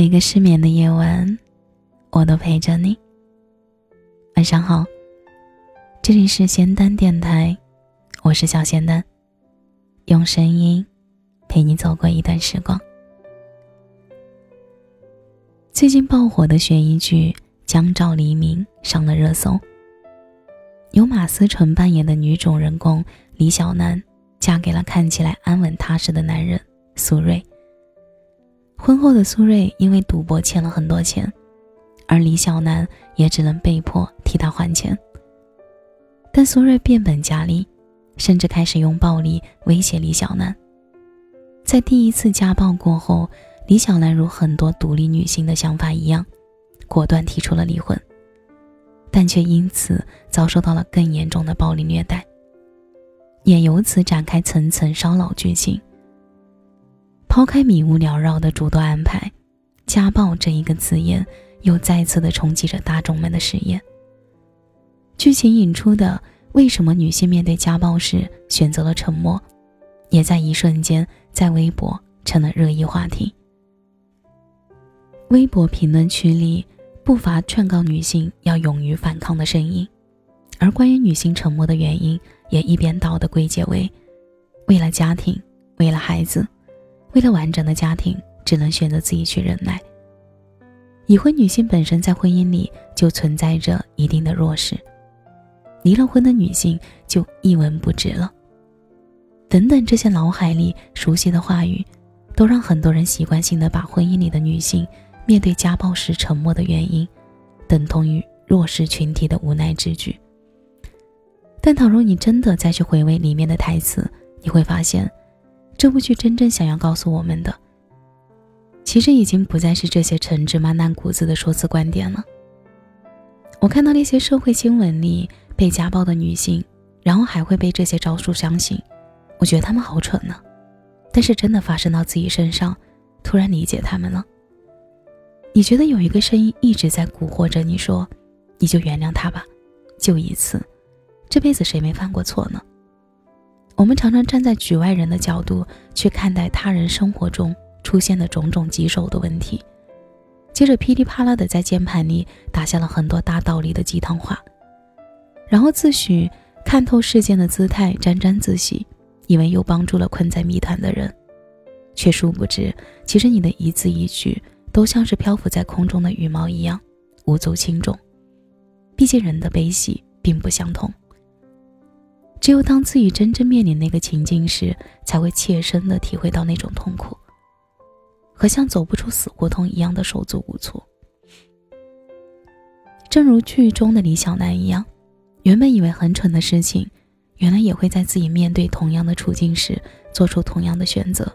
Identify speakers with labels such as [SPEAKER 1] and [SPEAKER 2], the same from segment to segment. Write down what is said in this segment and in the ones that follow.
[SPEAKER 1] 每个失眠的夜晚，我都陪着你。晚上好，这里是仙丹电台，我是小仙丹，用声音陪你走过一段时光。最近爆火的悬疑剧《江照黎明》上了热搜，由马思纯扮演的女主人公李小楠，嫁给了看起来安稳踏实的男人苏瑞。婚后的苏瑞因为赌博欠了很多钱，而李小楠也只能被迫替他还钱。但苏瑞变本加厉，甚至开始用暴力威胁李小楠。在第一次家暴过后，李小楠如很多独立女性的想法一样，果断提出了离婚，但却因此遭受到了更严重的暴力虐待，也由此展开层层烧脑剧情。抛开迷雾缭绕的诸多安排，家暴这一个字眼又再次的冲击着大众们的视野。剧情引出的为什么女性面对家暴时选择了沉默，也在一瞬间在微博成了热议话题。微博评论区里不乏劝告女性要勇于反抗的声音，而关于女性沉默的原因，也一边倒的归结为：为了家庭，为了孩子。为了完整的家庭，只能选择自己去忍耐。已婚女性本身在婚姻里就存在着一定的弱势，离了婚的女性就一文不值了。等等，这些脑海里熟悉的话语，都让很多人习惯性的把婚姻里的女性面对家暴时沉默的原因，等同于弱势群体的无奈之举。但倘若你真的再去回味里面的台词，你会发现。这部剧真正想要告诉我们的，其实已经不再是这些陈芝麻烂谷子的说辞观点了。我看到那些社会新闻里被家暴的女性，然后还会被这些招数相信，我觉得他们好蠢呢。但是真的发生到自己身上，突然理解他们了。你觉得有一个声音一直在蛊惑着你说，你就原谅他吧，就一次，这辈子谁没犯过错呢？我们常常站在局外人的角度去看待他人生活中出现的种种棘手的问题，接着噼里啪啦的在键盘里打下了很多大道理的鸡汤话，然后自诩看透事件的姿态沾沾自喜，以为又帮助了困在谜团的人，却殊不知，其实你的一字一句都像是漂浮在空中的羽毛一样，无足轻重。毕竟人的悲喜并不相同。只有当自己真正面临那个情境时，才会切身的体会到那种痛苦，和像走不出死胡同一样的手足无措。正如剧中的李小男一样，原本以为很蠢的事情，原来也会在自己面对同样的处境时做出同样的选择。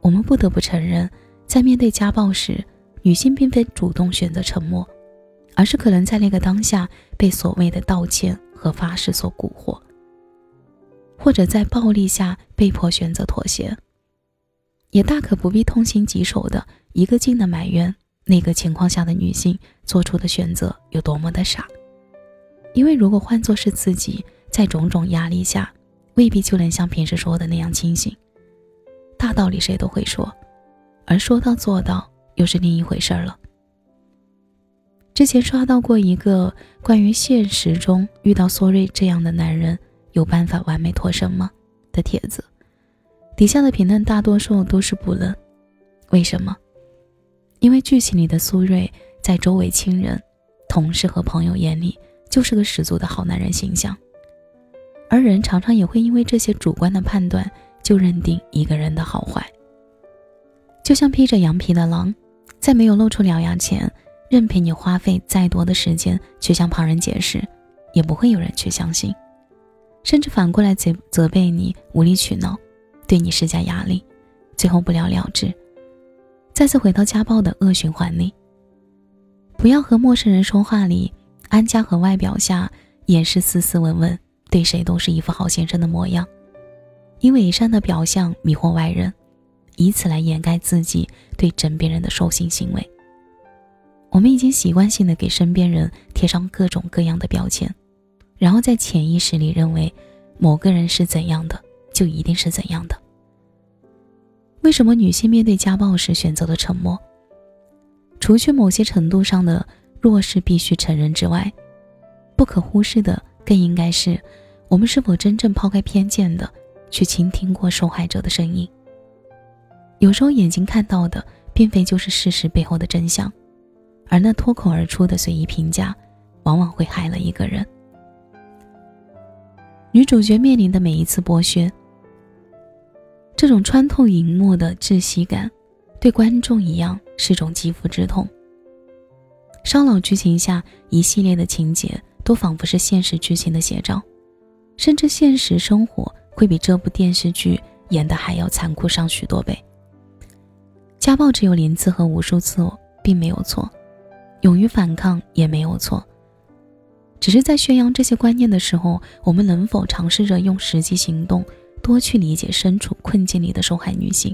[SPEAKER 1] 我们不得不承认，在面对家暴时，女性并非主动选择沉默，而是可能在那个当下被所谓的道歉和发誓所蛊惑。或者在暴力下被迫选择妥协，也大可不必痛心疾首的一个劲的埋怨那个情况下的女性做出的选择有多么的傻。因为如果换作是自己，在种种压力下，未必就能像平时说的那样清醒。大道理谁都会说，而说到做到又是另一回事儿了。之前刷到过一个关于现实中遇到苏瑞这样的男人。有办法完美脱身吗？的帖子，底下的评论大多数都是不能。为什么？因为剧情里的苏瑞在周围亲人、同事和朋友眼里就是个十足的好男人形象，而人常常也会因为这些主观的判断就认定一个人的好坏。就像披着羊皮的狼，在没有露出獠牙前，任凭你花费再多的时间去向旁人解释，也不会有人去相信。甚至反过来责责备你无理取闹，对你施加压力，最后不了了之，再次回到家暴的恶循环里。不要和陌生人说话里，安家和外表下也是斯斯文文，对谁都是一副好先生的模样，以伪善的表象迷惑外人，以此来掩盖自己对枕边人的兽性行为。我们已经习惯性的给身边人贴上各种各样的标签。然后在潜意识里认为，某个人是怎样的，就一定是怎样的。为什么女性面对家暴时选择了沉默？
[SPEAKER 2] 除去某些程度上的弱势必须承认之外，不可忽视的更应该是，我们是否真正抛开偏见的去倾听过受害者的声音。有时候眼睛看到的，并非就是事实背后的真相，而那脱口而出的随意评价，往往会害了一个人。女主角面临的每一次剥削，这种穿透荧幕的窒息感，对观众一样是种肌肤之痛。烧脑剧情下一系列的情节，都仿佛是现实剧情的写照，甚至现实生活会比这部电视剧演的还要残酷上许多倍。家暴只有零次和无数次，并没有错；勇于反抗也没有错。只是在宣扬这些观念的时候，我们能否尝试着用实际行动多去理解身处困境里的受害女性，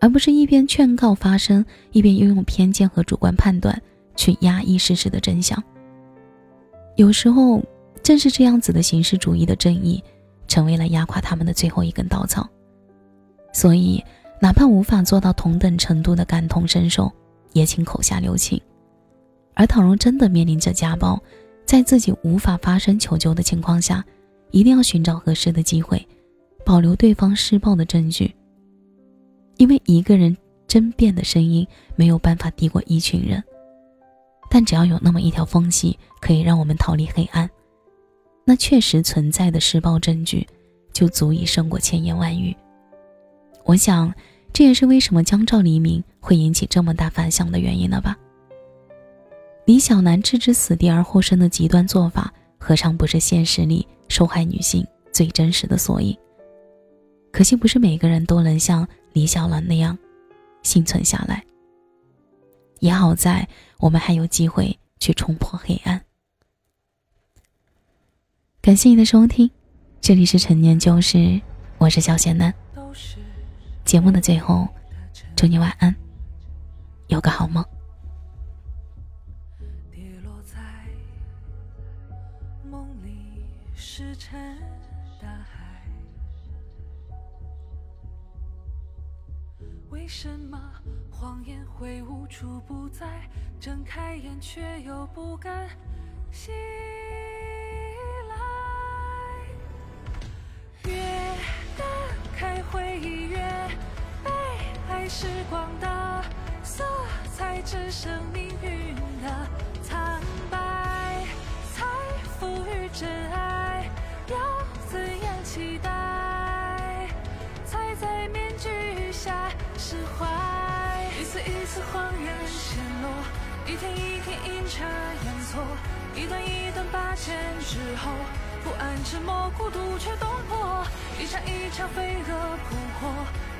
[SPEAKER 2] 而不是一边劝告发声，一边又用偏见和主观判断去压抑事实的真相？有时候，正是这样子的形式主义的正义，成为了压垮他们的最后一根稻草。所以。哪怕无法做到同等程度的感同身受，也请口下留情。而倘若真的面临着家暴，在自己无法发声求救的情况下，一定要寻找合适的机会，保留对方施暴的证据。因为一个人争辩的声音没有办法抵过一群人，但只要有那么一条缝隙可以让我们逃离黑暗，那确实存在的施暴证据，就足以胜过千言万语。我想，这也是为什么江照黎明会引起这么大反响的原因了吧？李小男置之死地而后生的极端做法，何尝不是现实里受害女性最真实的缩影？可惜，不是每个人都能像李小兰那样幸存下来。也好在我们还有机会去冲破黑暗。感谢你的收听，这里是陈年旧事，我是小贤男。节目的最后，祝你晚安，有个好梦。什么谎言会无处不在？睁开眼却又不敢醒来。越打开回忆越被爱。时光的色彩，只剩命运的一次一次恍然陷落，一天一天阴差阳错，一段一段八千之后，不安、沉默、孤独却动魄，一场一场飞蛾扑火。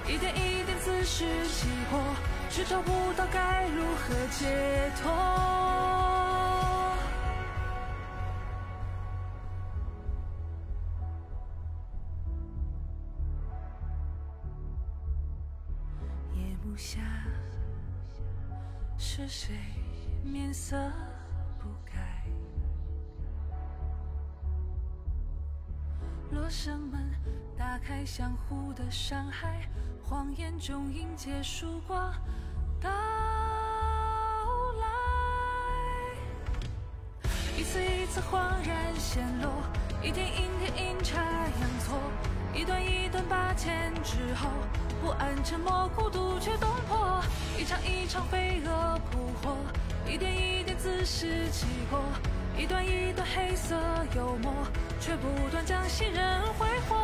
[SPEAKER 2] 一点一点自食其果，却找不到该如何解脱。是谁面色不改？罗生门，打开相互的伤害。谎言中迎接曙光到来，一次一次恍然陷落，一天一天阴差阳错，一段一段八千之后，不安、沉默、孤独却动魄，一场一场飞蛾扑火，一点一点自食其果，一段一段黑色幽默，却不断将信任挥霍，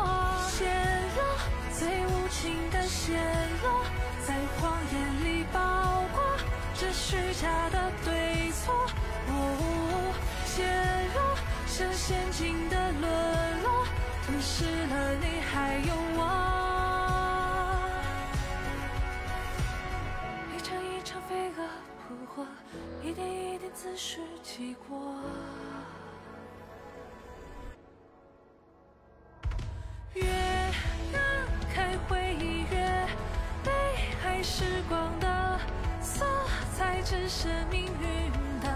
[SPEAKER 2] 一点一点自食其果越难开回忆越被爱时光的色彩只剩命运的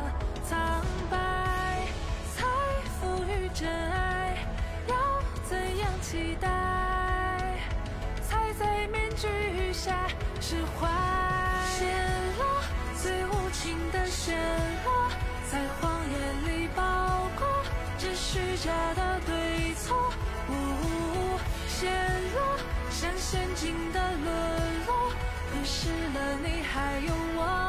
[SPEAKER 2] 苍白才赋予真爱要怎样期待才在面具下释怀在谎言里包裹这虚假的对错。呜陷落，像陷阱的沦落，吞噬了你还有我。